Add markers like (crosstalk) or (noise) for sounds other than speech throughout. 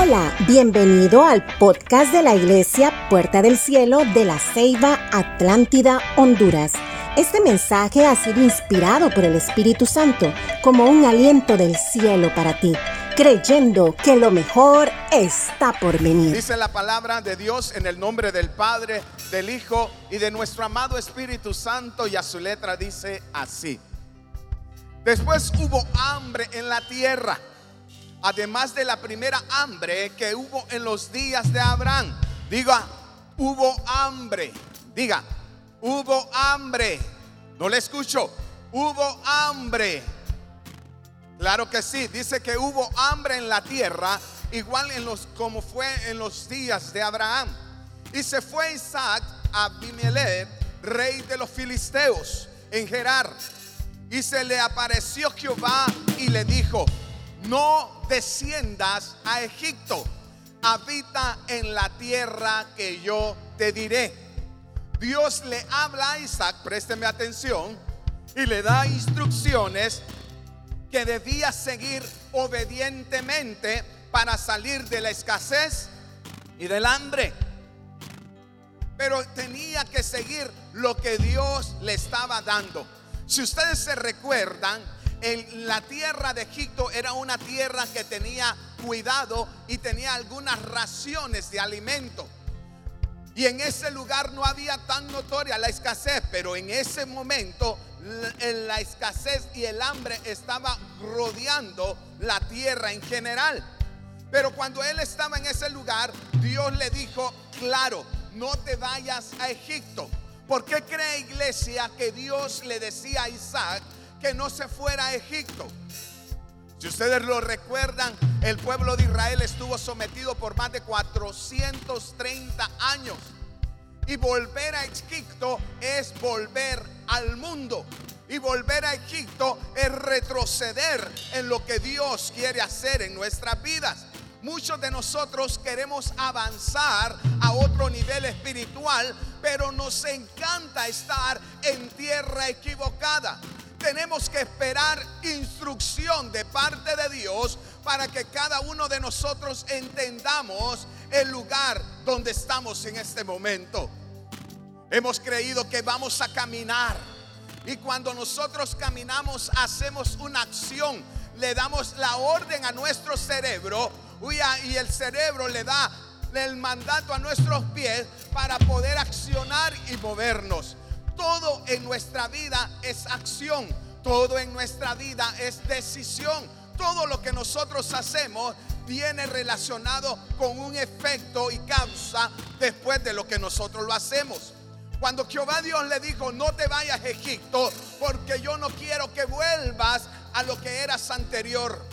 Hola, bienvenido al podcast de la Iglesia Puerta del Cielo de la Ceiba Atlántida, Honduras. Este mensaje ha sido inspirado por el Espíritu Santo como un aliento del cielo para ti, creyendo que lo mejor está por venir. Dice la palabra de Dios en el nombre del Padre, del Hijo y de nuestro amado Espíritu Santo y a su letra dice así. Después hubo hambre en la tierra además de la primera hambre que hubo en los días de Abraham. Diga, hubo hambre. Diga, hubo hambre. No le escucho. Hubo hambre. Claro que sí, dice que hubo hambre en la tierra, igual en los como fue en los días de Abraham. Y se fue Isaac a Abimelech, rey de los filisteos, en Gerar. Y se le apareció Jehová y le dijo: No desciendas a Egipto, habita en la tierra que yo te diré. Dios le habla a Isaac, présteme atención, y le da instrucciones que debía seguir obedientemente para salir de la escasez y del hambre. Pero tenía que seguir lo que Dios le estaba dando. Si ustedes se recuerdan, la tierra de Egipto era una tierra que tenía cuidado y tenía algunas raciones de alimento. Y en ese lugar no había tan notoria la escasez, pero en ese momento la escasez y el hambre estaba rodeando la tierra en general. Pero cuando él estaba en ese lugar, Dios le dijo, claro, no te vayas a Egipto. ¿Por qué cree iglesia que Dios le decía a Isaac que no se fuera a Egipto. Si ustedes lo recuerdan, el pueblo de Israel estuvo sometido por más de 430 años. Y volver a Egipto es volver al mundo. Y volver a Egipto es retroceder en lo que Dios quiere hacer en nuestras vidas. Muchos de nosotros queremos avanzar a otro nivel espiritual, pero nos encanta estar en tierra equivocada tenemos que esperar instrucción de parte de Dios para que cada uno de nosotros entendamos el lugar donde estamos en este momento. Hemos creído que vamos a caminar y cuando nosotros caminamos hacemos una acción, le damos la orden a nuestro cerebro y el cerebro le da el mandato a nuestros pies para poder accionar y movernos. Todo en nuestra vida es acción. Todo en nuestra vida es decisión. Todo lo que nosotros hacemos viene relacionado con un efecto y causa después de lo que nosotros lo hacemos. Cuando Jehová Dios le dijo, no te vayas a Egipto, porque yo no quiero que vuelvas a lo que eras anterior.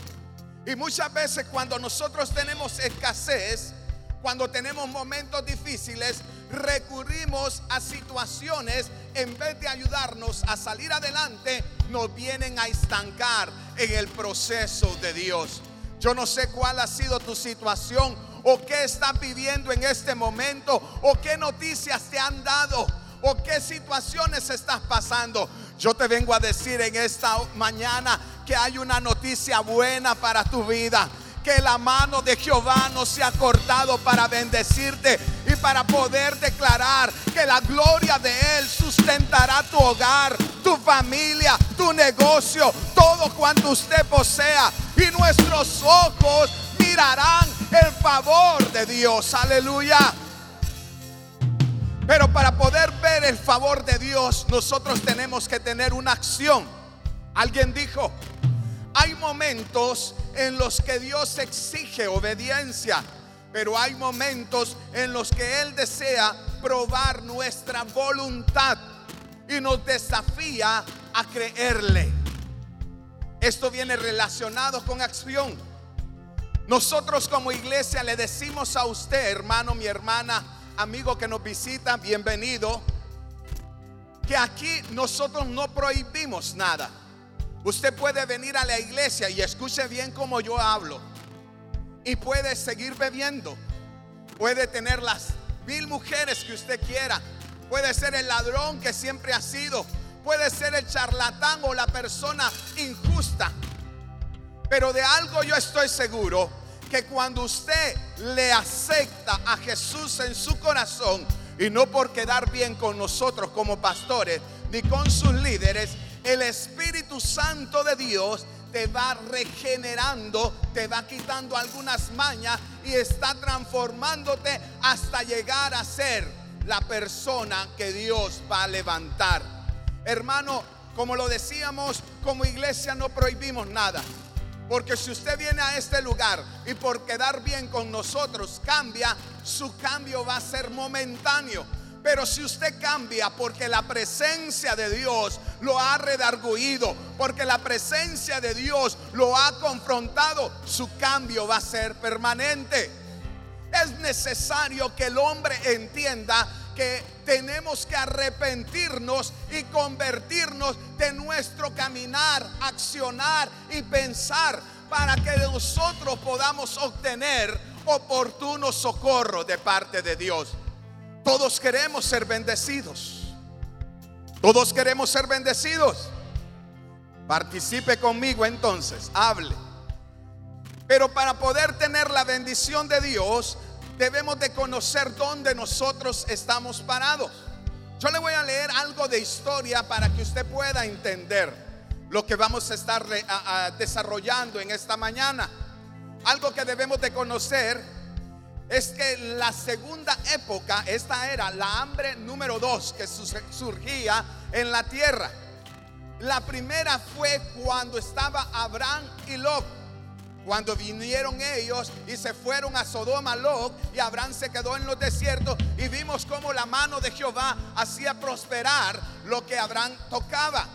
Y muchas veces cuando nosotros tenemos escasez, cuando tenemos momentos difíciles, recurrimos a situaciones en vez de ayudarnos a salir adelante, nos vienen a estancar en el proceso de Dios. Yo no sé cuál ha sido tu situación o qué estás viviendo en este momento o qué noticias te han dado o qué situaciones estás pasando. Yo te vengo a decir en esta mañana que hay una noticia buena para tu vida que la mano de Jehová no se ha cortado para bendecirte para poder declarar que la gloria de Él sustentará tu hogar, tu familia, tu negocio, todo cuanto usted posea. Y nuestros ojos mirarán el favor de Dios. Aleluya. Pero para poder ver el favor de Dios, nosotros tenemos que tener una acción. Alguien dijo, hay momentos en los que Dios exige obediencia, pero hay momentos en los que Él desea probar nuestra voluntad y nos desafía a creerle. Esto viene relacionado con acción. Nosotros como iglesia le decimos a usted, hermano, mi hermana, amigo que nos visita, bienvenido, que aquí nosotros no prohibimos nada. Usted puede venir a la iglesia y escuche bien como yo hablo. Y puede seguir bebiendo. Puede tener las mil mujeres que usted quiera. Puede ser el ladrón que siempre ha sido. Puede ser el charlatán o la persona injusta. Pero de algo yo estoy seguro que cuando usted le acepta a Jesús en su corazón, y no por quedar bien con nosotros como pastores, ni con sus líderes, el Espíritu Santo de Dios te va regenerando, te va quitando algunas mañas y está transformándote hasta llegar a ser la persona que Dios va a levantar. Hermano, como lo decíamos, como iglesia no prohibimos nada. Porque si usted viene a este lugar y por quedar bien con nosotros cambia, su cambio va a ser momentáneo. Pero si usted cambia porque la presencia de Dios lo ha redarguido, porque la presencia de Dios lo ha confrontado, su cambio va a ser permanente. Es necesario que el hombre entienda que tenemos que arrepentirnos y convertirnos de nuestro caminar, accionar y pensar para que nosotros podamos obtener oportuno socorro de parte de Dios. Todos queremos ser bendecidos. Todos queremos ser bendecidos. Participe conmigo entonces, hable. Pero para poder tener la bendición de Dios, debemos de conocer dónde nosotros estamos parados. Yo le voy a leer algo de historia para que usted pueda entender lo que vamos a estar desarrollando en esta mañana. Algo que debemos de conocer es que la segunda época, esta era la hambre número dos que surgía en la tierra. La primera fue cuando estaba Abraham y Lot cuando vinieron ellos y se fueron a Sodoma, Lot y Abraham se quedó en los desiertos y vimos cómo la mano de Jehová hacía prosperar lo que Abraham tocaba.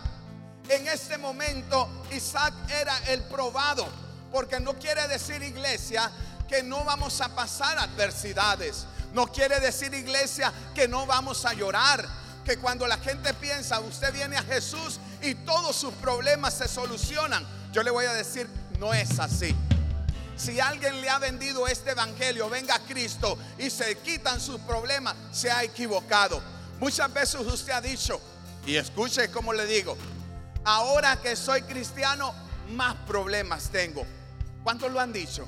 En este momento Isaac era el probado, porque no quiere decir iglesia que no vamos a pasar adversidades. No quiere decir iglesia que no vamos a llorar. Que cuando la gente piensa, usted viene a Jesús y todos sus problemas se solucionan. Yo le voy a decir, no es así. Si alguien le ha vendido este evangelio, venga a Cristo y se quitan sus problemas, se ha equivocado. Muchas veces usted ha dicho, y escuche como le digo, ahora que soy cristiano, más problemas tengo. ¿Cuántos lo han dicho?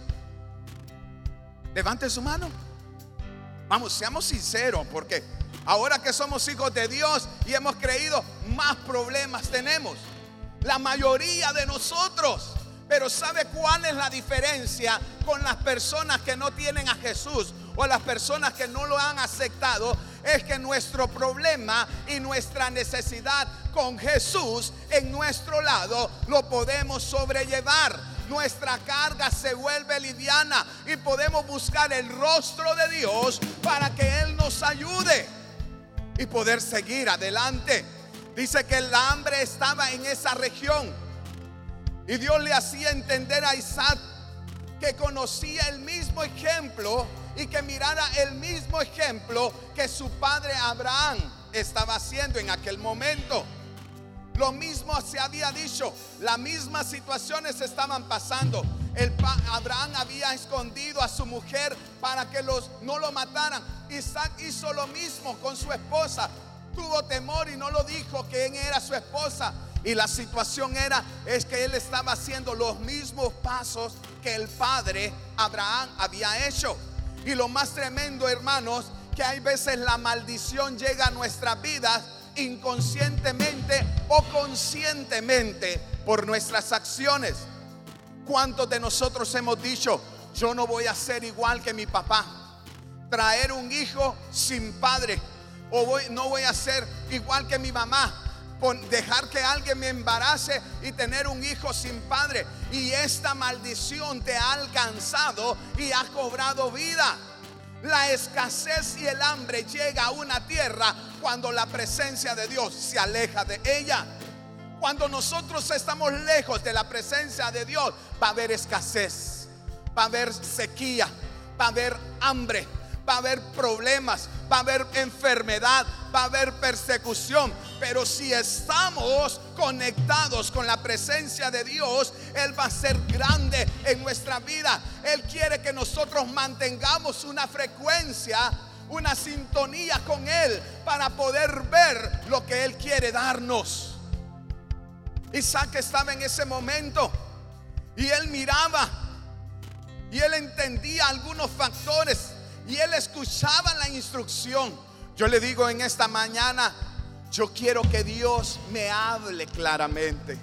Levante su mano. Vamos, seamos sinceros, porque ahora que somos hijos de Dios y hemos creído, más problemas tenemos. La mayoría de nosotros. Pero ¿sabe cuál es la diferencia con las personas que no tienen a Jesús o las personas que no lo han aceptado? Es que nuestro problema y nuestra necesidad con Jesús en nuestro lado lo podemos sobrellevar. Nuestra carga se vuelve liviana y podemos buscar el rostro de Dios para que Él nos ayude y poder seguir adelante. Dice que el hambre estaba en esa región y Dios le hacía entender a Isaac que conocía el mismo ejemplo y que mirara el mismo ejemplo que su padre Abraham estaba haciendo en aquel momento. Lo mismo se había dicho, las mismas situaciones estaban pasando. El Abraham había escondido a su mujer para que los no lo mataran. Isaac hizo lo mismo con su esposa. Tuvo temor y no lo dijo que era su esposa. Y la situación era, es que él estaba haciendo los mismos pasos que el padre Abraham había hecho. Y lo más tremendo, hermanos, que hay veces la maldición llega a nuestras vidas inconscientemente o conscientemente por nuestras acciones. ¿Cuántos de nosotros hemos dicho, yo no voy a ser igual que mi papá? Traer un hijo sin padre. O no voy a ser igual que mi mamá dejar que alguien me embarace y tener un hijo sin padre. Y esta maldición te ha alcanzado y ha cobrado vida. La escasez y el hambre llega a una tierra cuando la presencia de Dios se aleja de ella. Cuando nosotros estamos lejos de la presencia de Dios, va a haber escasez, va a haber sequía, va a haber hambre, va a haber problemas, va a haber enfermedad, va a haber persecución. Pero si estamos conectados con la presencia de Dios, Él va a ser grande en nuestra vida. Él quiere que nosotros mantengamos una frecuencia, una sintonía con Él para poder ver lo que Él quiere darnos. Isaac estaba en ese momento y él miraba y él entendía algunos factores y él escuchaba la instrucción. Yo le digo en esta mañana, yo quiero que Dios me hable claramente,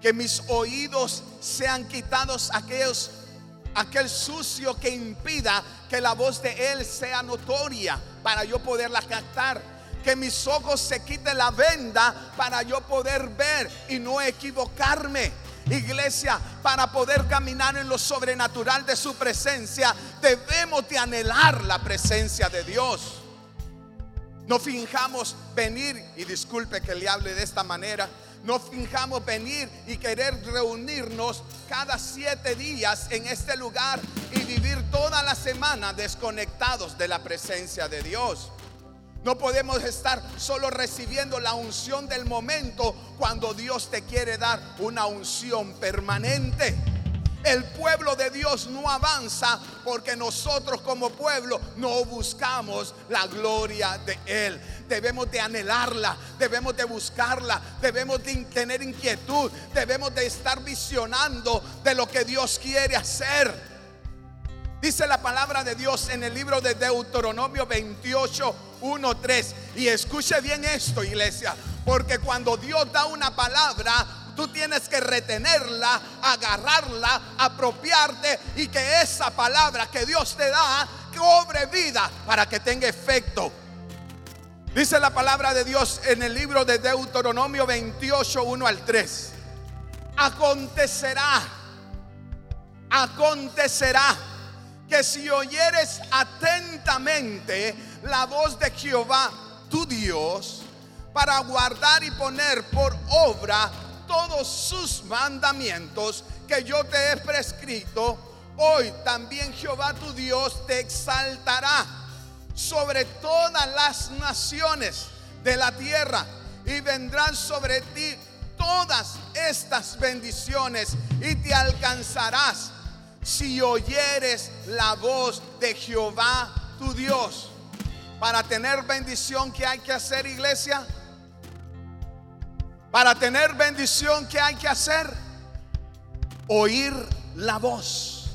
que mis oídos sean quitados aquellos aquel sucio que impida que la voz de Él sea notoria para yo poderla captar. Que mis ojos se quiten la venda para yo poder ver y no equivocarme. Iglesia, para poder caminar en lo sobrenatural de su presencia, debemos de anhelar la presencia de Dios. No finjamos venir, y disculpe que le hable de esta manera, no finjamos venir y querer reunirnos cada siete días en este lugar y vivir toda la semana desconectados de la presencia de Dios. No podemos estar solo recibiendo la unción del momento cuando Dios te quiere dar una unción permanente. El pueblo de Dios no avanza porque nosotros como pueblo no buscamos la gloria de Él. Debemos de anhelarla, debemos de buscarla, debemos de tener inquietud, debemos de estar visionando de lo que Dios quiere hacer. Dice la palabra de Dios en el libro de Deuteronomio 28, 1, 3. Y escuche bien esto, iglesia, porque cuando Dios da una palabra, Tú tienes que retenerla, agarrarla, apropiarte y que esa palabra que Dios te da cobre vida para que tenga efecto. Dice la palabra de Dios en el libro de Deuteronomio 28, 1 al 3. Acontecerá, acontecerá que si oyeres atentamente la voz de Jehová, tu Dios, para guardar y poner por obra todos sus mandamientos que yo te he prescrito, hoy también Jehová tu Dios te exaltará sobre todas las naciones de la tierra y vendrán sobre ti todas estas bendiciones y te alcanzarás si oyeres la voz de Jehová tu Dios. Para tener bendición, ¿qué hay que hacer, iglesia? Para tener bendición, ¿qué hay que hacer? Oír la voz.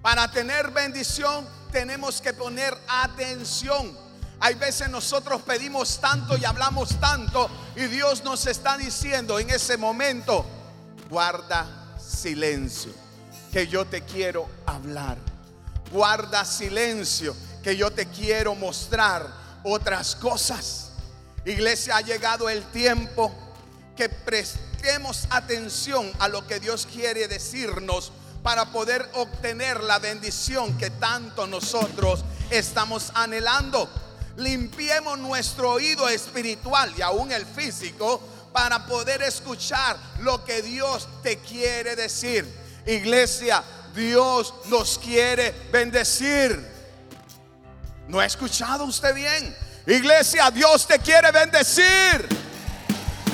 Para tener bendición tenemos que poner atención. Hay veces nosotros pedimos tanto y hablamos tanto y Dios nos está diciendo en ese momento, guarda silencio, que yo te quiero hablar. Guarda silencio, que yo te quiero mostrar otras cosas. Iglesia, ha llegado el tiempo que prestemos atención a lo que Dios quiere decirnos para poder obtener la bendición que tanto nosotros estamos anhelando. Limpiemos nuestro oído espiritual y aún el físico para poder escuchar lo que Dios te quiere decir. Iglesia, Dios nos quiere bendecir. ¿No ha escuchado usted bien? Iglesia, Dios te quiere bendecir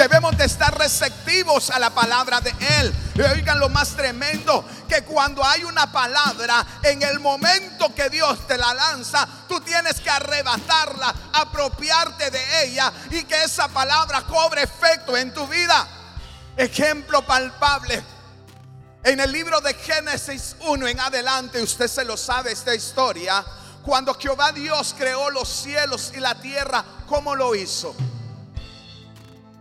debemos de estar receptivos a la palabra de Él. Oigan lo más tremendo, que cuando hay una palabra, en el momento que Dios te la lanza, tú tienes que arrebatarla, apropiarte de ella y que esa palabra cobre efecto en tu vida. Ejemplo palpable. En el libro de Génesis 1 en adelante, usted se lo sabe esta historia, cuando Jehová Dios creó los cielos y la tierra, ¿cómo lo hizo?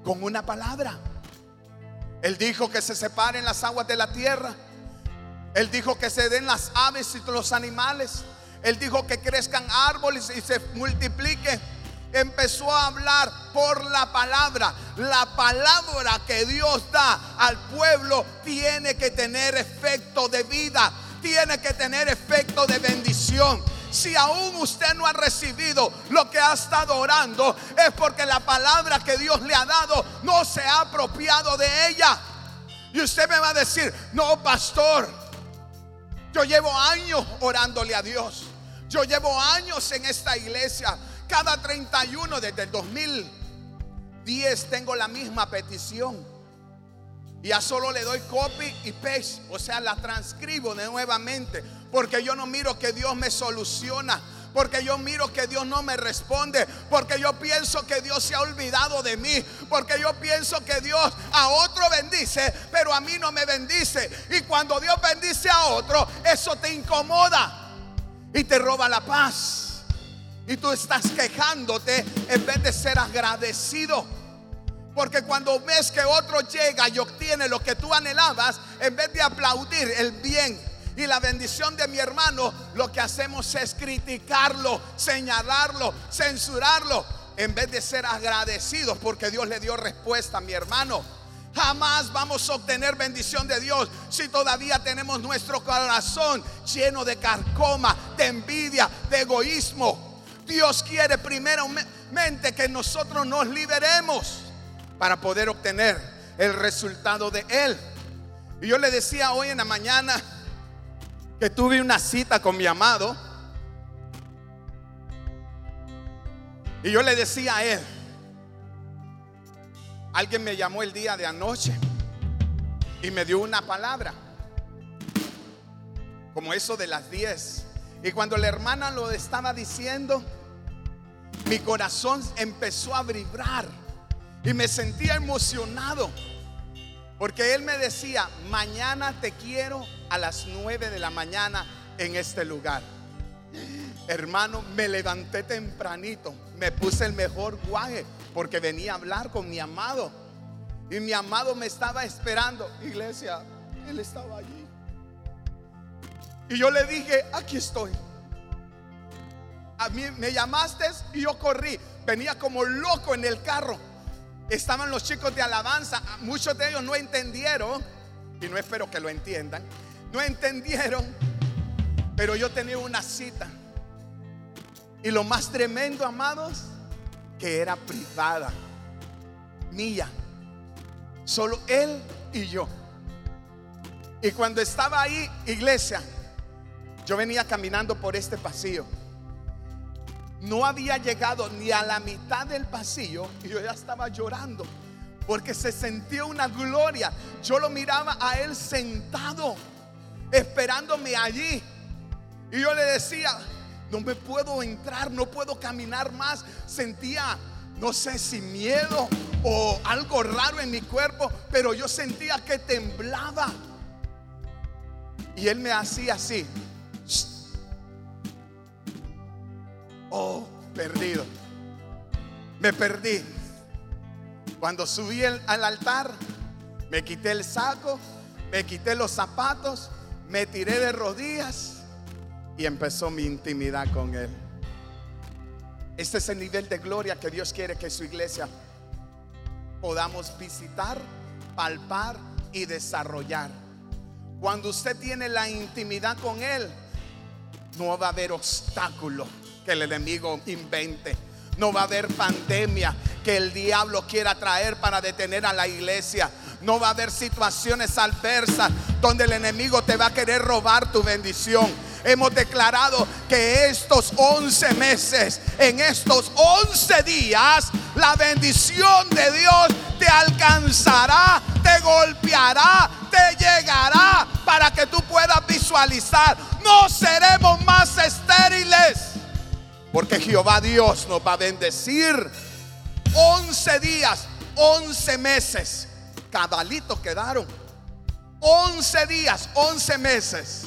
con una palabra. Él dijo que se separen las aguas de la tierra. Él dijo que se den las aves y los animales. Él dijo que crezcan árboles y se multipliquen. Empezó a hablar por la palabra. La palabra que Dios da al pueblo tiene que tener efecto de vida. Tiene que tener efecto de bendición. Si aún usted no ha recibido lo que ha estado orando, es porque la palabra que Dios le ha dado no se ha apropiado de ella. Y usted me va a decir, no, pastor, yo llevo años orándole a Dios. Yo llevo años en esta iglesia. Cada 31 desde el 2010 tengo la misma petición. Ya solo le doy copy y paste, o sea, la transcribo de nuevamente porque yo no miro que Dios me soluciona. porque yo miro que Dios no me responde, porque yo pienso que Dios se ha olvidado de mí, porque yo pienso que Dios a otro bendice, pero a mí no me bendice. Y cuando Dios bendice a otro, eso te incomoda y te roba la paz. Y tú estás quejándote en vez de ser agradecido. Porque cuando ves que otro llega y obtiene lo que tú anhelabas, en vez de aplaudir el bien y la bendición de mi hermano, lo que hacemos es criticarlo, señalarlo, censurarlo, en vez de ser agradecidos porque Dios le dio respuesta a mi hermano. Jamás vamos a obtener bendición de Dios si todavía tenemos nuestro corazón lleno de carcoma, de envidia, de egoísmo. Dios quiere primeramente que nosotros nos liberemos para poder obtener el resultado de Él. Y yo le decía hoy en la mañana, que tuve una cita con mi amado. Y yo le decía a él, alguien me llamó el día de anoche y me dio una palabra, como eso de las 10. Y cuando la hermana lo estaba diciendo, mi corazón empezó a vibrar y me sentía emocionado. Porque él me decía, mañana te quiero a las 9 de la mañana en este lugar. Hermano, me levanté tempranito, me puse el mejor guaje porque venía a hablar con mi amado. Y mi amado me estaba esperando. Iglesia, él estaba allí. Y yo le dije, aquí estoy. A mí me llamaste y yo corrí. Venía como loco en el carro estaban los chicos de alabanza. Muchos de ellos no entendieron, y no espero que lo entiendan, no entendieron, pero yo tenía una cita. Y lo más tremendo, amados, que era privada, mía. Solo él y yo. Y cuando estaba ahí, iglesia, yo venía caminando por este pasillo no había llegado ni a la mitad del pasillo y yo ya estaba llorando porque se sentía una gloria. Yo lo miraba a él sentado, esperándome allí. Y yo le decía, no me puedo entrar, no puedo caminar más. Sentía, no sé si miedo o algo raro en mi cuerpo, pero yo sentía que temblaba. Y él me hacía así. Oh, perdido. Me perdí. Cuando subí al altar, me quité el saco, me quité los zapatos, me tiré de rodillas y empezó mi intimidad con Él. Este es el nivel de gloria que Dios quiere que su iglesia podamos visitar, palpar y desarrollar. Cuando usted tiene la intimidad con Él, no va a haber obstáculo que el enemigo invente. No va a haber pandemia que el diablo quiera traer para detener a la iglesia. No va a haber situaciones adversas donde el enemigo te va a querer robar tu bendición. Hemos declarado que estos 11 meses, en estos 11 días, la bendición de Dios te alcanzará, te golpeará, te llegará para que tú puedas visualizar. No seremos más estériles. Porque Jehová Dios nos va a bendecir 11 días, 11 meses. Cabalitos quedaron. 11 días, 11 meses.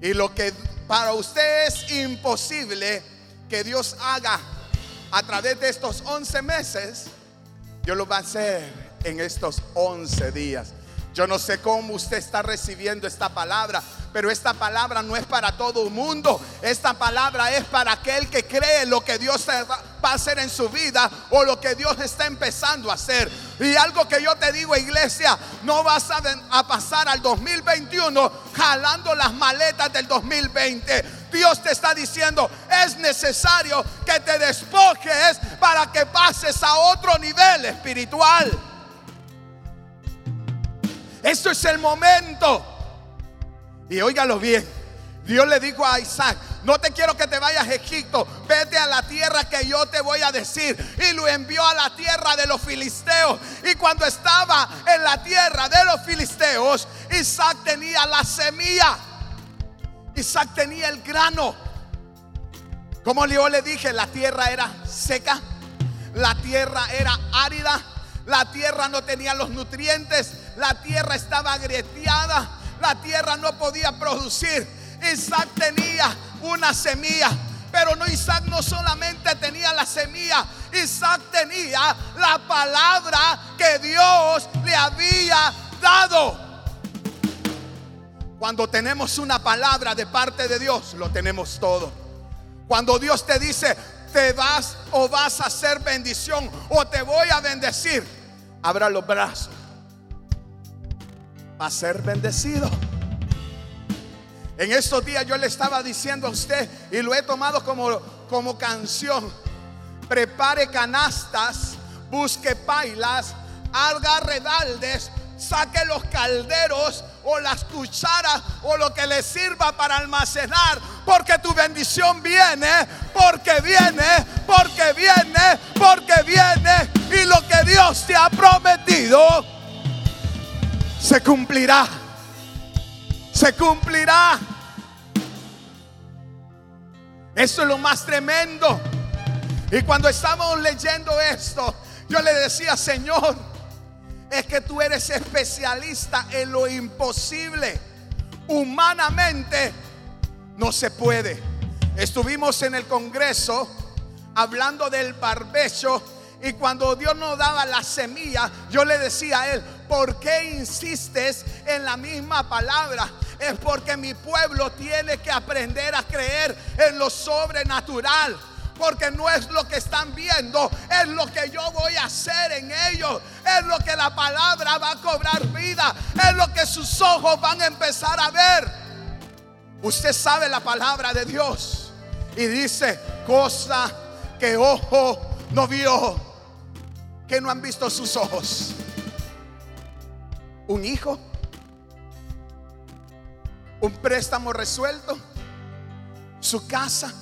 Y lo que para usted es imposible que Dios haga a través de estos 11 meses, Dios lo va a hacer en estos 11 días. Yo no sé cómo usted está recibiendo esta palabra, pero esta palabra no es para todo el mundo. Esta palabra es para aquel que cree lo que Dios va a hacer en su vida o lo que Dios está empezando a hacer. Y algo que yo te digo, iglesia, no vas a, a pasar al 2021 jalando las maletas del 2020. Dios te está diciendo, es necesario que te despojes para que pases a otro nivel espiritual. Esto es el momento. Y óigalo bien. Dios le dijo a Isaac, no te quiero que te vayas a Egipto, vete a la tierra que yo te voy a decir. Y lo envió a la tierra de los filisteos. Y cuando estaba en la tierra de los filisteos, Isaac tenía la semilla. Isaac tenía el grano. Como yo le dije, la tierra era seca, la tierra era árida, la tierra no tenía los nutrientes, la tierra estaba agrieteada, la tierra no podía producir. Isaac tenía una semilla, pero no Isaac no solamente tenía la semilla, Isaac tenía la palabra que Dios le había dado. Cuando tenemos una palabra de parte de Dios, lo tenemos todo. Cuando Dios te dice, te vas o vas a hacer bendición o te voy a bendecir, abra los brazos. Va a ser bendecido. En estos días yo le estaba diciendo a usted y lo he tomado como, como canción. Prepare canastas, busque pailas, haga redaldes, saque los calderos o las cucharas o lo que le sirva para almacenar. Porque tu bendición viene, porque viene, porque viene, porque viene. Y lo que Dios te ha prometido se cumplirá. Se cumplirá. Eso es lo más tremendo. Y cuando estamos leyendo esto, yo le decía, Señor, es que tú eres especialista en lo imposible. Humanamente no se puede. Estuvimos en el Congreso hablando del barbecho y cuando Dios nos daba la semilla, yo le decía a él, ¿por qué insistes en la misma palabra? Es porque mi pueblo tiene que aprender a creer en lo sobrenatural. Porque no es lo que están viendo, es lo que yo voy a hacer en ellos. Es lo que la palabra va a cobrar vida. Es lo que sus ojos van a empezar a ver. Usted sabe la palabra de Dios. Y dice, cosa que ojo no vio, que no han visto sus ojos. Un hijo, un préstamo resuelto, su casa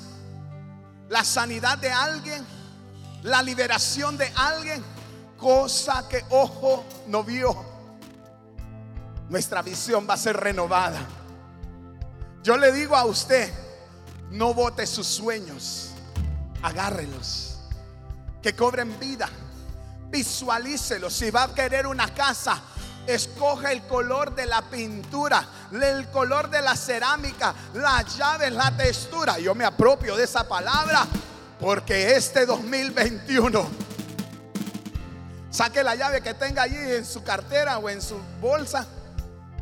la sanidad de alguien, la liberación de alguien, cosa que ojo no vio. Nuestra visión va a ser renovada. Yo le digo a usted, no vote sus sueños, agárrelos, que cobren vida, visualícelos. Si va a querer una casa, Escoge el color de la pintura, el color de la cerámica, la llave, la textura. Yo me apropio de esa palabra porque este 2021 saque la llave que tenga allí en su cartera o en su bolsa.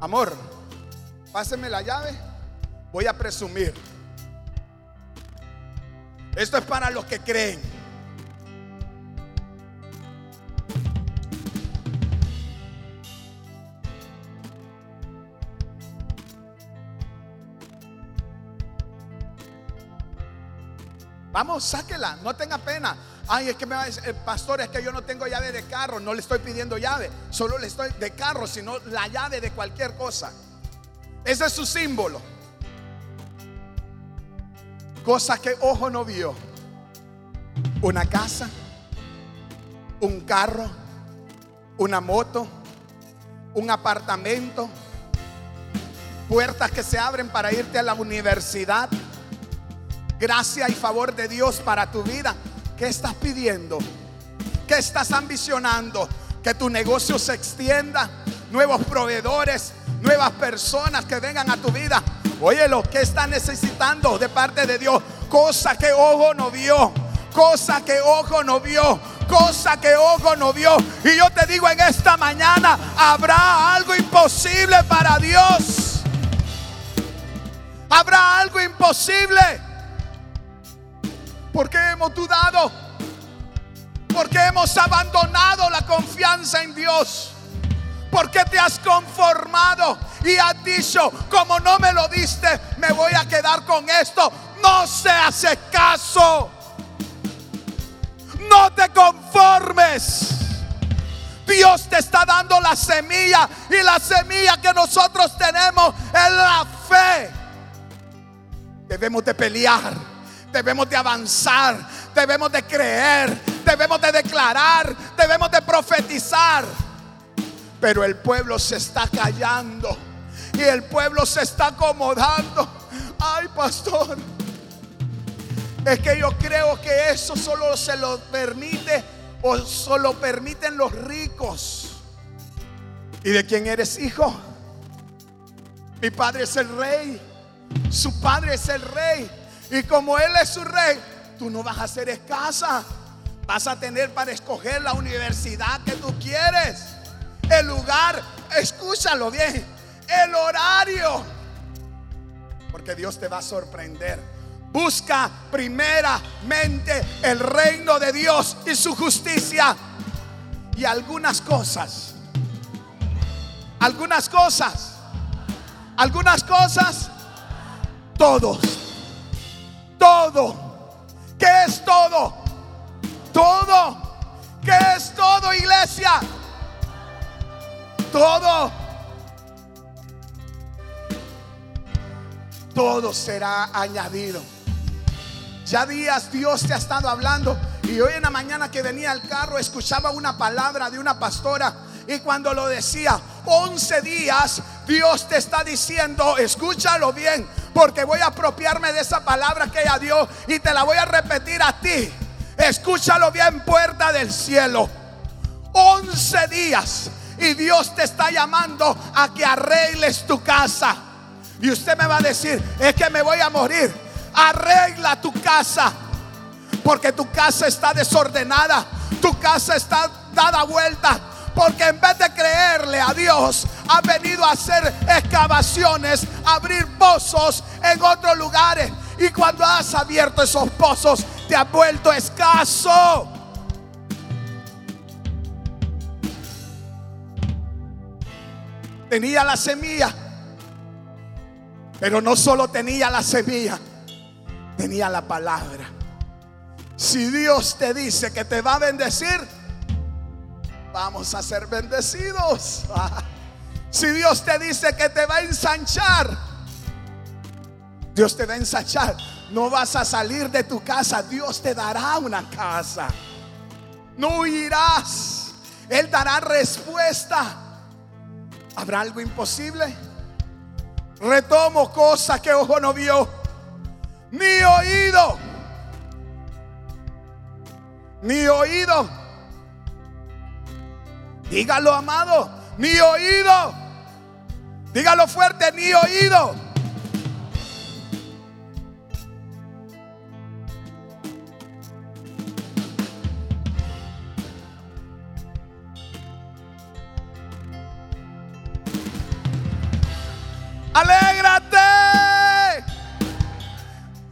Amor, páseme la llave. Voy a presumir. Esto es para los que creen. Vamos, sáquela, no tenga pena. Ay, es que me va a decir, el pastor, es que yo no tengo llave de carro, no le estoy pidiendo llave, solo le estoy de carro, sino la llave de cualquier cosa. Ese es su símbolo. Cosa que ojo no vio. Una casa, un carro, una moto, un apartamento, puertas que se abren para irte a la universidad gracia y favor de Dios para tu vida. ¿Qué estás pidiendo? ¿Qué estás ambicionando? Que tu negocio se extienda, nuevos proveedores, nuevas personas que vengan a tu vida. Oye, lo que estás necesitando de parte de Dios, cosa que ojo no vio, cosa que ojo no vio, cosa que ojo no vio. Y yo te digo en esta mañana, habrá algo imposible para Dios. Habrá algo imposible. ¿Por qué hemos dudado? ¿Por qué hemos abandonado la confianza en Dios? ¿Por qué te has conformado y has dicho, como no me lo diste, me voy a quedar con esto? No se hace caso. No te conformes. Dios te está dando la semilla y la semilla que nosotros tenemos es la fe. Debemos de pelear debemos de avanzar, debemos de creer, debemos de declarar, debemos de profetizar. Pero el pueblo se está callando y el pueblo se está acomodando. Ay, pastor, Es que yo creo que eso solo se lo permite o solo permiten los ricos. ¿Y de quién eres hijo? Mi padre es el rey. Su padre es el rey. Y como él es su rey, tú no vas a ser escasa. Vas a tener para escoger la universidad que tú quieres. El lugar, escúchalo bien. El horario. Porque Dios te va a sorprender. Busca primeramente el reino de Dios y su justicia. Y algunas cosas. Algunas cosas. Algunas cosas. Todos. Todo. ¿Qué es todo? Todo. ¿Qué es todo, iglesia? Todo. Todo será añadido. Ya días Dios te ha estado hablando. Y hoy en la mañana que venía al carro escuchaba una palabra de una pastora. Y cuando lo decía, 11 días, Dios te está diciendo, escúchalo bien, porque voy a apropiarme de esa palabra que ella dio y te la voy a repetir a ti. Escúchalo bien, puerta del cielo. 11 días y Dios te está llamando a que arregles tu casa. Y usted me va a decir, es que me voy a morir. Arregla tu casa. Porque tu casa está desordenada. Tu casa está dada vuelta. Porque en vez de creerle a Dios, ha venido a hacer excavaciones, abrir pozos en otros lugares. Y cuando has abierto esos pozos, te ha vuelto escaso. Tenía la semilla. Pero no solo tenía la semilla, tenía la palabra. Si Dios te dice que te va a bendecir, vamos a ser bendecidos. (laughs) Si Dios te dice que te va a ensanchar, Dios te va a ensanchar. No vas a salir de tu casa, Dios te dará una casa. No huirás, Él dará respuesta. ¿Habrá algo imposible? Retomo cosas que ojo no vio, ni oído, ni oído. Dígalo, amado, ni oído. Dígalo fuerte, ni oído. Alégrate.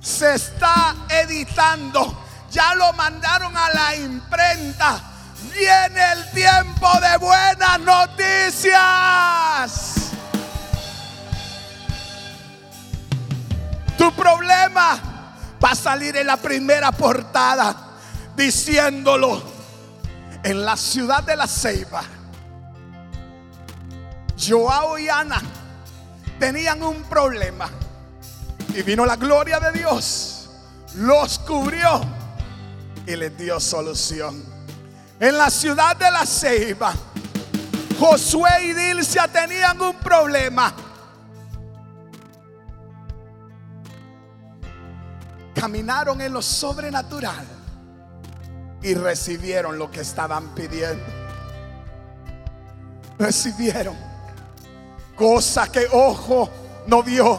Se está editando. Ya lo mandaron a la imprenta. Viene el tiempo de buenas noticias. Tu problema va a salir en la primera portada diciéndolo en la ciudad de la Ceiba. Joao y Ana tenían un problema y vino la gloria de Dios, los cubrió y les dio solución. En la ciudad de la Ceiba, Josué y Dilcia tenían un problema. Caminaron en lo sobrenatural y recibieron lo que estaban pidiendo. Recibieron cosa que ojo no vio,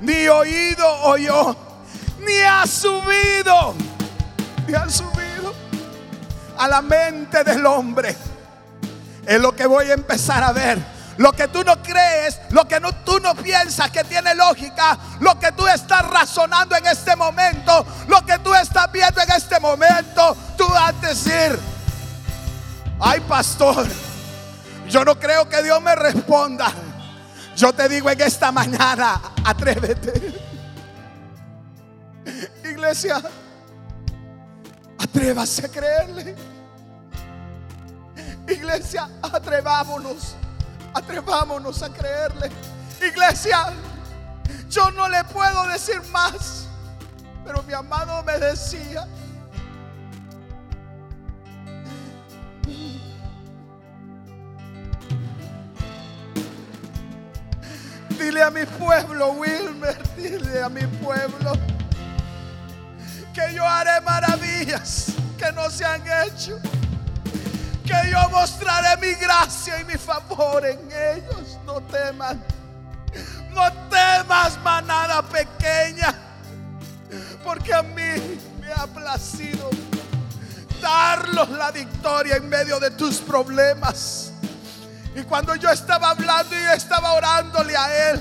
ni oído oyó, ni ha subido, ni ha subido a la mente del hombre. Es lo que voy a empezar a ver. Lo que tú no crees, lo que tú no piensas que tiene lógica, lo que tú estás razonando en este momento, lo que tú estás viendo en este momento, tú vas a decir, ay pastor, yo no creo que Dios me responda. Yo te digo en esta mañana, atrévete. (laughs) Iglesia, atrévase a creerle. Iglesia, atrevámonos. Atrevámonos a creerle. Iglesia, yo no le puedo decir más. Pero mi amado me decía, Dile a mi pueblo, Wilmer, dile a mi pueblo que yo haré maravillas que no se han hecho, que yo mostraré mi gracia y mi favor en ellos. No teman, no temas manada pequeña, porque a mí me ha placido darlos la victoria en medio de tus problemas. Y cuando yo estaba hablando y estaba orándole a Él,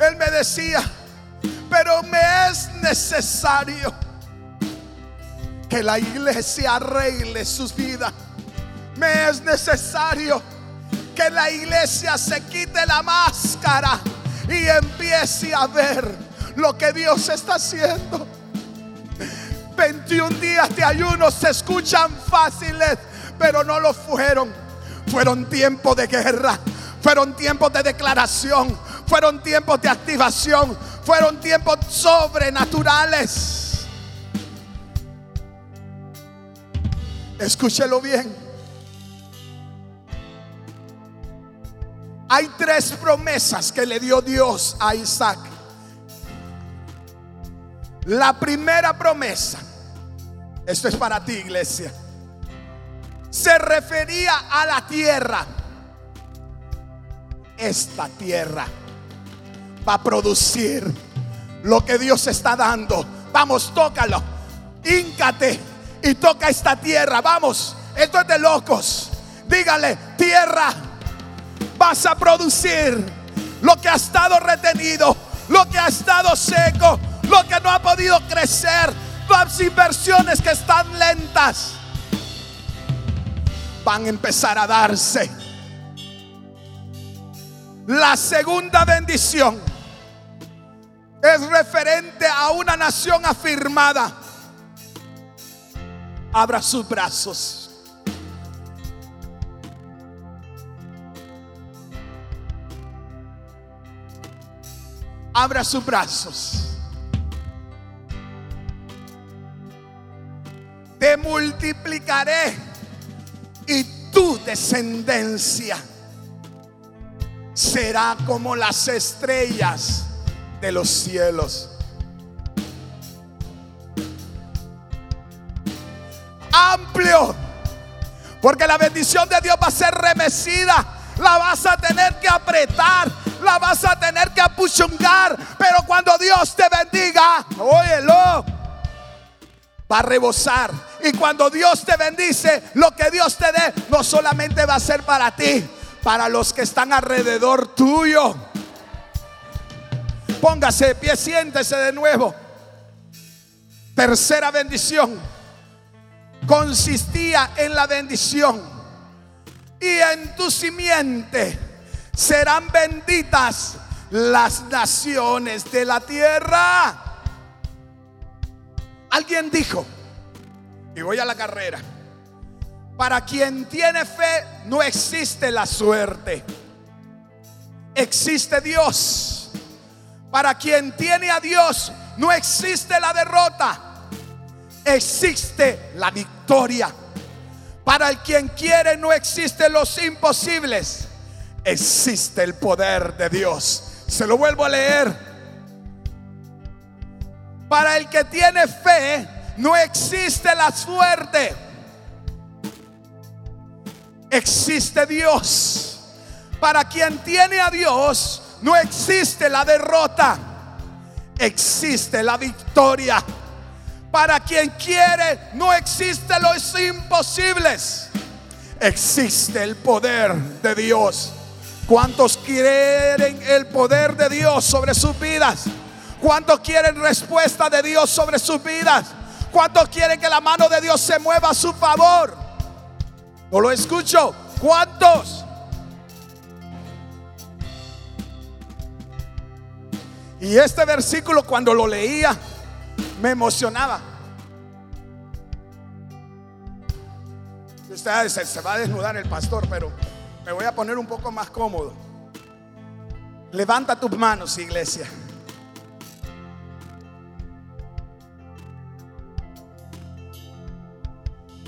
Él me decía, necesario que la iglesia arregle sus vidas. Me es necesario que la iglesia se quite la máscara y empiece a ver lo que Dios está haciendo. 21 días de ayuno se escuchan fáciles, pero no lo fueron. Fueron tiempos de guerra, fueron tiempos de declaración, fueron tiempos de activación, fueron tiempos sobrenaturales. Escúchelo bien. Hay tres promesas que le dio Dios a Isaac. La primera promesa, esto es para ti iglesia, se refería a la tierra. Esta tierra va a producir lo que Dios está dando. Vamos, tócalo. Híncate y toca esta tierra. Vamos, esto es de locos. Dígale, tierra, vas a producir lo que ha estado retenido, lo que ha estado seco, lo que no ha podido crecer, las inversiones que están lentas. Van a empezar a darse. La segunda bendición es referente a una nación afirmada. Abra sus brazos. Abra sus brazos. Te multiplicaré y tu descendencia será como las estrellas de los cielos. Amplio. Porque la bendición de Dios va a ser remecida. La vas a tener que apretar. La vas a tener que apuchungar. Pero cuando Dios te bendiga, óyelo. Va a rebosar. Y cuando Dios te bendice, lo que Dios te dé no solamente va a ser para ti, para los que están alrededor tuyo. Póngase de pie, siéntese de nuevo. Tercera bendición consistía en la bendición. Y en tu simiente serán benditas las naciones de la tierra. Alguien dijo, y voy a la carrera, para quien tiene fe no existe la suerte, existe Dios. Para quien tiene a Dios no existe la derrota, existe la victoria. Para el quien quiere no existen los imposibles, existe el poder de Dios. Se lo vuelvo a leer. Para el que tiene fe no existe la suerte, existe Dios. Para quien tiene a Dios no existe la derrota, existe la victoria. Para quien quiere, no existe los imposibles. Existe el poder de Dios. ¿Cuántos quieren el poder de Dios sobre sus vidas? ¿Cuántos quieren respuesta de Dios sobre sus vidas? ¿Cuántos quieren que la mano de Dios se mueva a su favor? No lo escucho. ¿Cuántos? Y este versículo cuando lo leía me emocionaba. Usted se, se va a desnudar el pastor, pero me voy a poner un poco más cómodo. Levanta tus manos, iglesia.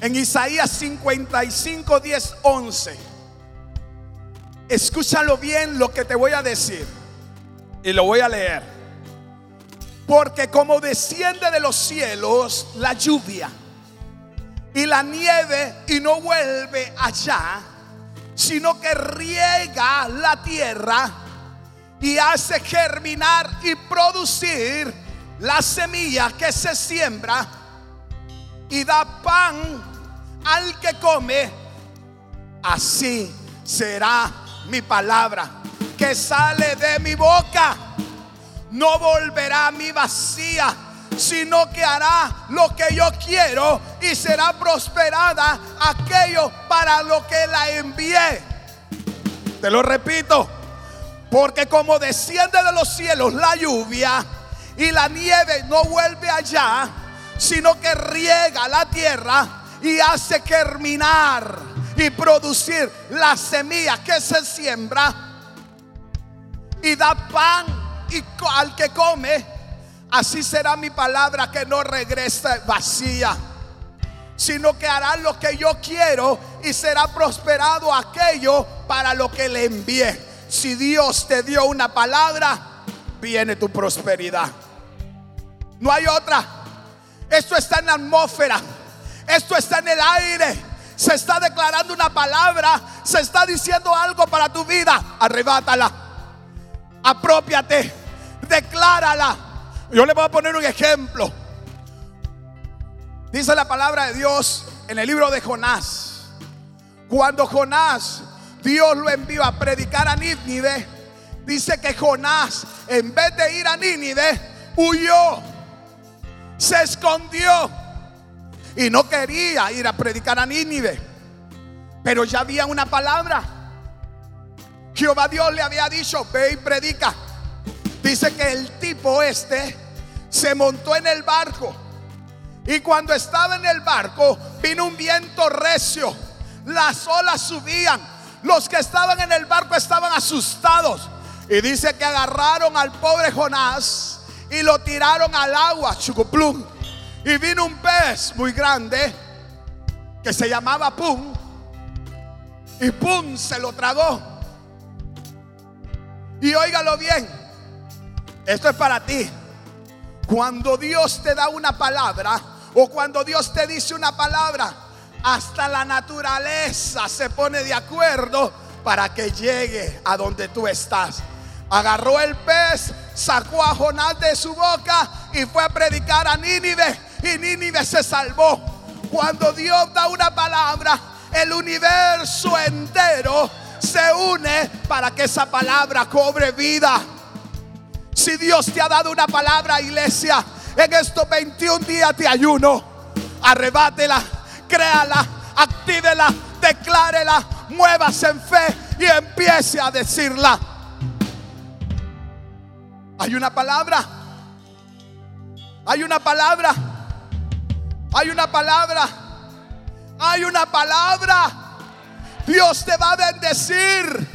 En Isaías 55, 10, 11. Escúchalo bien lo que te voy a decir. Y lo voy a leer. Porque como desciende de los cielos la lluvia y la nieve y no vuelve allá, sino que riega la tierra y hace germinar y producir la semilla que se siembra y da pan al que come, así será mi palabra que sale de mi boca. No volverá a mi vacía, sino que hará lo que yo quiero y será prosperada aquello para lo que la envié. Te lo repito, porque como desciende de los cielos la lluvia y la nieve no vuelve allá, sino que riega la tierra y hace germinar y producir la semilla que se siembra y da pan y al que come, así será mi palabra que no regresa vacía, sino que hará lo que yo quiero y será prosperado aquello para lo que le envié. Si Dios te dio una palabra, viene tu prosperidad. No hay otra. Esto está en la atmósfera. Esto está en el aire. Se está declarando una palabra. Se está diciendo algo para tu vida. Arrebátala. Apropiate. Declárala. Yo le voy a poner un ejemplo. Dice la palabra de Dios en el libro de Jonás. Cuando Jonás, Dios lo envió a predicar a Nínive, dice que Jonás, en vez de ir a Nínive, huyó, se escondió y no quería ir a predicar a Nínive. Pero ya había una palabra. Jehová Dios le había dicho, ve y predica. Dice que el tipo este se montó en el barco. Y cuando estaba en el barco, vino un viento recio. Las olas subían. Los que estaban en el barco estaban asustados. Y dice que agarraron al pobre Jonás y lo tiraron al agua, chucuplum. Y vino un pez muy grande que se llamaba Pum. Y Pum se lo tragó. Y óigalo bien, esto es para ti. Cuando Dios te da una palabra o cuando Dios te dice una palabra, hasta la naturaleza se pone de acuerdo para que llegue a donde tú estás. Agarró el pez, sacó a Jonás de su boca y fue a predicar a Nínive. Y Nínive se salvó. Cuando Dios da una palabra, el universo entero se une para que esa palabra cobre vida. Si Dios te ha dado una palabra, iglesia, en estos 21 días de ayuno, arrebátela, créala, actívela, declárela, muévase en fe y empiece a decirla. Hay una palabra. Hay una palabra. Hay una palabra. Hay una palabra. Dios te va a bendecir.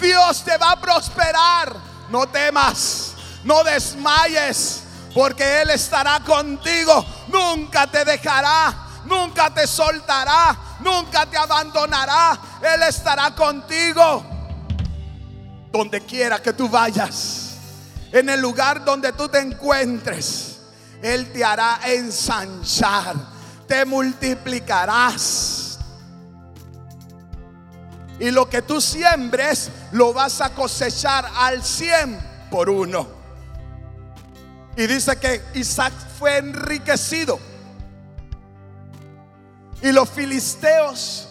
Dios te va a prosperar. No temas. No desmayes. Porque Él estará contigo. Nunca te dejará. Nunca te soltará. Nunca te abandonará. Él estará contigo. Donde quiera que tú vayas en el lugar donde tú te encuentres, Él te hará ensanchar, te multiplicarás. Y lo que tú siembres, lo vas a cosechar al cien por uno. Y dice que Isaac fue enriquecido. Y los filisteos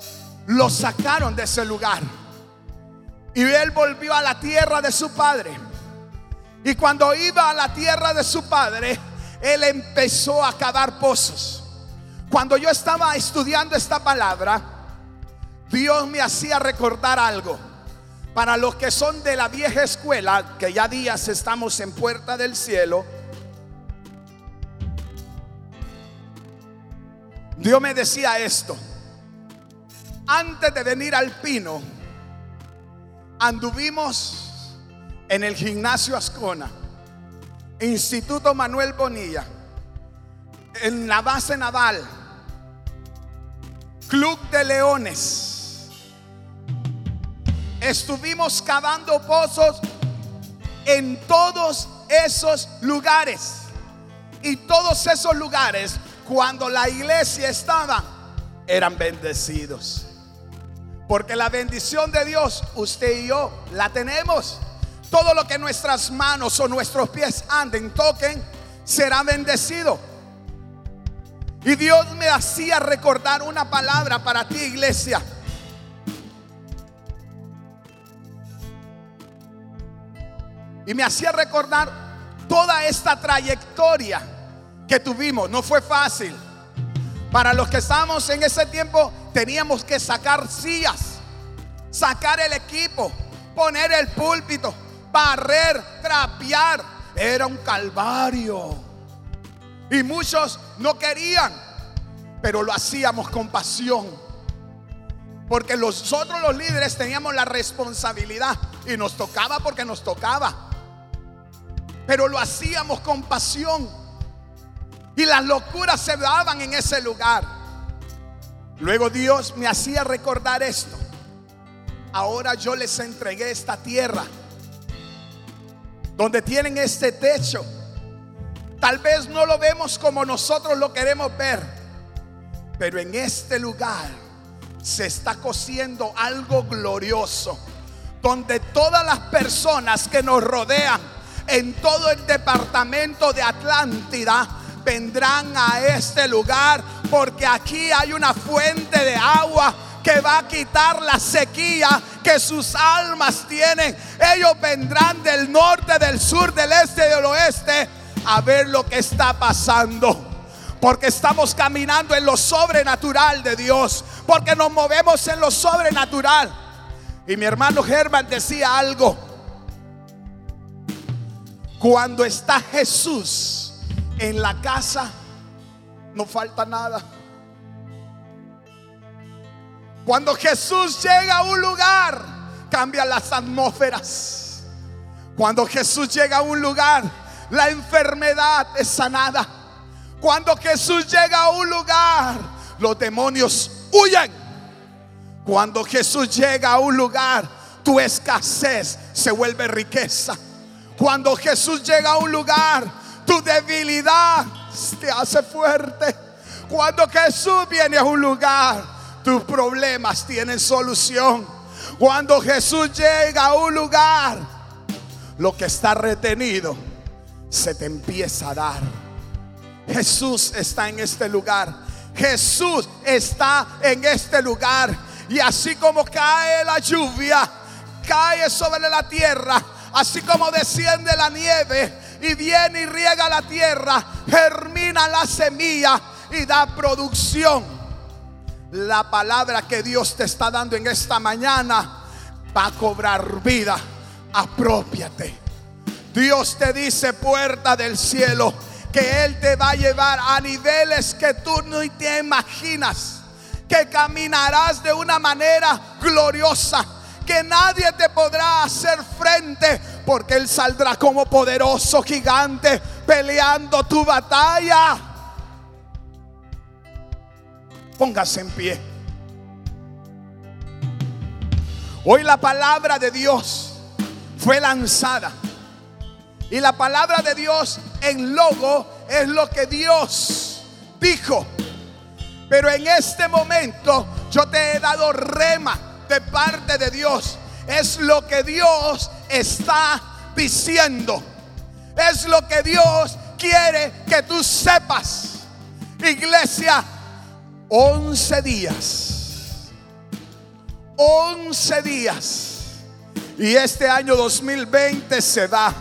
lo sacaron de ese lugar. Y él volvió a la tierra de su padre. Y cuando iba a la tierra de su padre, él empezó a cavar pozos. Cuando yo estaba estudiando esta palabra, Dios me hacía recordar algo. Para los que son de la vieja escuela, que ya días estamos en puerta del cielo, Dios me decía esto. Antes de venir al pino, anduvimos en el gimnasio Ascona, Instituto Manuel Bonilla, en la base naval, Club de Leones. Estuvimos cavando pozos en todos esos lugares. Y todos esos lugares, cuando la iglesia estaba, eran bendecidos. Porque la bendición de Dios, usted y yo, la tenemos. Todo lo que nuestras manos o nuestros pies anden, toquen, será bendecido. Y Dios me hacía recordar una palabra para ti, iglesia. Y me hacía recordar toda esta trayectoria que tuvimos. No fue fácil. Para los que estábamos en ese tiempo, teníamos que sacar sillas, sacar el equipo, poner el púlpito, barrer, trapear. Era un calvario. Y muchos no querían, pero lo hacíamos con pasión. Porque nosotros los líderes teníamos la responsabilidad y nos tocaba porque nos tocaba pero lo hacíamos con pasión. Y las locuras se daban en ese lugar. Luego Dios me hacía recordar esto. Ahora yo les entregué esta tierra, donde tienen este techo. Tal vez no lo vemos como nosotros lo queremos ver, pero en este lugar se está cociendo algo glorioso, donde todas las personas que nos rodean, en todo el departamento de Atlántida vendrán a este lugar porque aquí hay una fuente de agua que va a quitar la sequía que sus almas tienen. Ellos vendrán del norte, del sur, del este, del oeste a ver lo que está pasando. Porque estamos caminando en lo sobrenatural de Dios. Porque nos movemos en lo sobrenatural. Y mi hermano Germán decía algo. Cuando está Jesús en la casa, no falta nada. Cuando Jesús llega a un lugar, cambia las atmósferas. Cuando Jesús llega a un lugar, la enfermedad es sanada. Cuando Jesús llega a un lugar, los demonios huyen. Cuando Jesús llega a un lugar, tu escasez se vuelve riqueza. Cuando Jesús llega a un lugar, tu debilidad te hace fuerte. Cuando Jesús viene a un lugar, tus problemas tienen solución. Cuando Jesús llega a un lugar, lo que está retenido se te empieza a dar. Jesús está en este lugar. Jesús está en este lugar. Y así como cae la lluvia, cae sobre la tierra Así como desciende la nieve y viene y riega la tierra, germina la semilla y da producción. La palabra que Dios te está dando en esta mañana va a cobrar vida. Apropiate. Dios te dice, puerta del cielo, que Él te va a llevar a niveles que tú no te imaginas. Que caminarás de una manera gloriosa que nadie te podrá hacer frente, porque Él saldrá como poderoso gigante peleando tu batalla. Póngase en pie. Hoy la palabra de Dios fue lanzada. Y la palabra de Dios en logo es lo que Dios dijo. Pero en este momento yo te he dado rema de parte de Dios. Es lo que Dios está diciendo. Es lo que Dios quiere que tú sepas. Iglesia, 11 días. 11 días. Y este año 2020 se da.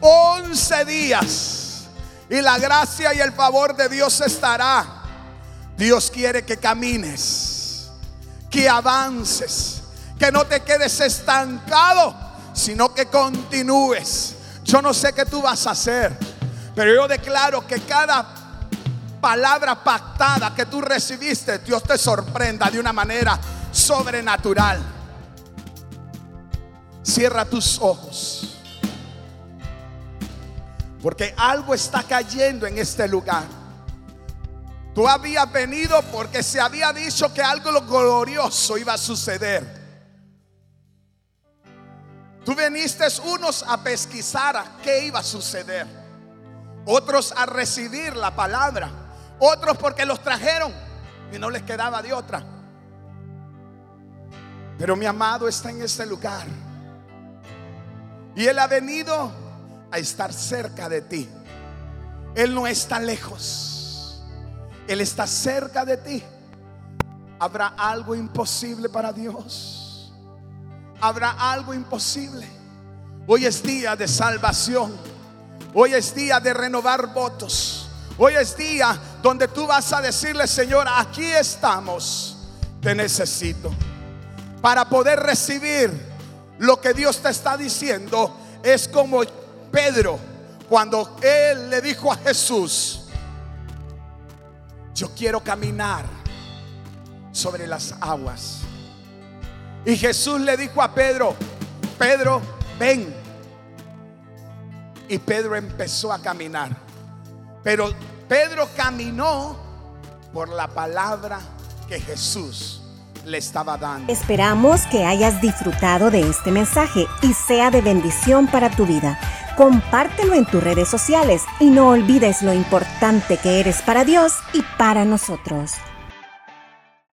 11 días. Y la gracia y el favor de Dios estará. Dios quiere que camines que avances, que no te quedes estancado, sino que continúes. Yo no sé qué tú vas a hacer, pero yo declaro que cada palabra pactada que tú recibiste, Dios te sorprenda de una manera sobrenatural. Cierra tus ojos. Porque algo está cayendo en este lugar. Tú habías venido porque se había dicho que algo glorioso iba a suceder. Tú viniste unos a pesquisar a qué iba a suceder. otros a recibir la palabra, otros porque los trajeron y no les quedaba de otra. Pero mi amado está en este lugar. Y Él ha venido a estar cerca de ti. Él no está lejos. Él está cerca de ti. ¿Habrá algo imposible para Dios? ¿Habrá algo imposible? Hoy es día de salvación. Hoy es día de renovar votos. Hoy es día donde tú vas a decirle, Señor, aquí estamos. Te necesito. Para poder recibir lo que Dios te está diciendo, es como Pedro cuando él le dijo a Jesús, yo quiero caminar sobre las aguas. Y Jesús le dijo a Pedro, Pedro, ven. Y Pedro empezó a caminar. Pero Pedro caminó por la palabra que Jesús le estaba dando. Esperamos que hayas disfrutado de este mensaje y sea de bendición para tu vida. Compártelo en tus redes sociales y no olvides lo importante que eres para Dios y para nosotros.